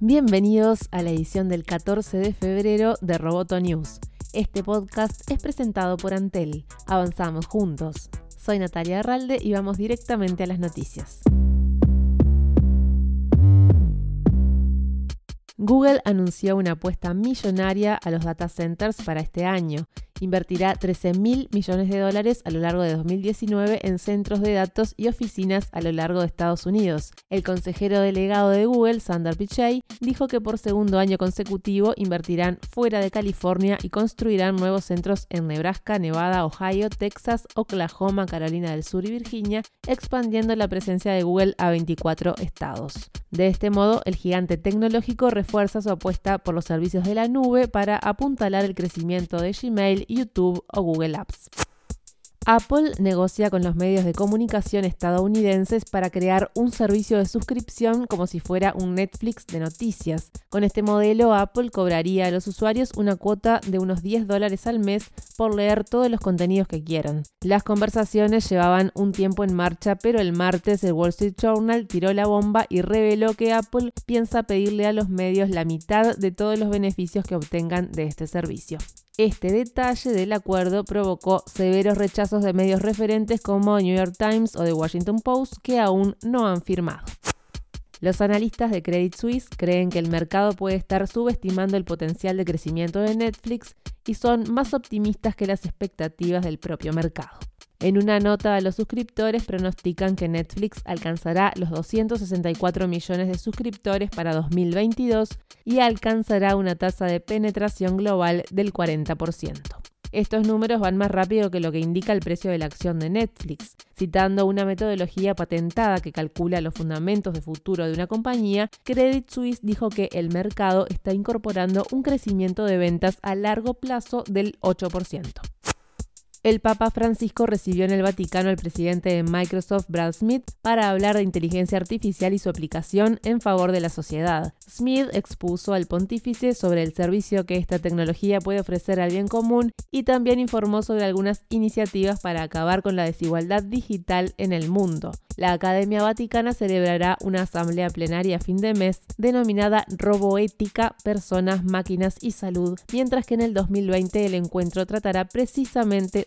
Bienvenidos a la edición del 14 de febrero de Roboto News. Este podcast es presentado por Antel. Avanzamos juntos. Soy Natalia Arralde y vamos directamente a las noticias. Google anunció una apuesta millonaria a los data centers para este año invertirá 13 mil millones de dólares a lo largo de 2019 en centros de datos y oficinas a lo largo de Estados Unidos. El consejero delegado de Google, Sander Pichai, dijo que por segundo año consecutivo invertirán fuera de California y construirán nuevos centros en Nebraska, Nevada, Ohio, Texas, Oklahoma, Carolina del Sur y Virginia, expandiendo la presencia de Google a 24 estados. De este modo, el gigante tecnológico refuerza su apuesta por los servicios de la nube para apuntalar el crecimiento de Gmail YouTube o Google Apps. Apple negocia con los medios de comunicación estadounidenses para crear un servicio de suscripción como si fuera un Netflix de noticias. Con este modelo, Apple cobraría a los usuarios una cuota de unos 10 dólares al mes por leer todos los contenidos que quieran. Las conversaciones llevaban un tiempo en marcha, pero el martes el Wall Street Journal tiró la bomba y reveló que Apple piensa pedirle a los medios la mitad de todos los beneficios que obtengan de este servicio. Este detalle del acuerdo provocó severos rechazos de medios referentes como New York Times o The Washington Post que aún no han firmado. Los analistas de Credit Suisse creen que el mercado puede estar subestimando el potencial de crecimiento de Netflix y son más optimistas que las expectativas del propio mercado. En una nota a los suscriptores pronostican que Netflix alcanzará los 264 millones de suscriptores para 2022 y alcanzará una tasa de penetración global del 40%. Estos números van más rápido que lo que indica el precio de la acción de Netflix. Citando una metodología patentada que calcula los fundamentos de futuro de una compañía, Credit Suisse dijo que el mercado está incorporando un crecimiento de ventas a largo plazo del 8% el Papa Francisco recibió en el Vaticano al presidente de Microsoft, Brad Smith, para hablar de inteligencia artificial y su aplicación en favor de la sociedad. Smith expuso al pontífice sobre el servicio que esta tecnología puede ofrecer al bien común y también informó sobre algunas iniciativas para acabar con la desigualdad digital en el mundo. La Academia Vaticana celebrará una asamblea plenaria a fin de mes denominada Roboética, Personas, Máquinas y Salud, mientras que en el 2020 el encuentro tratará precisamente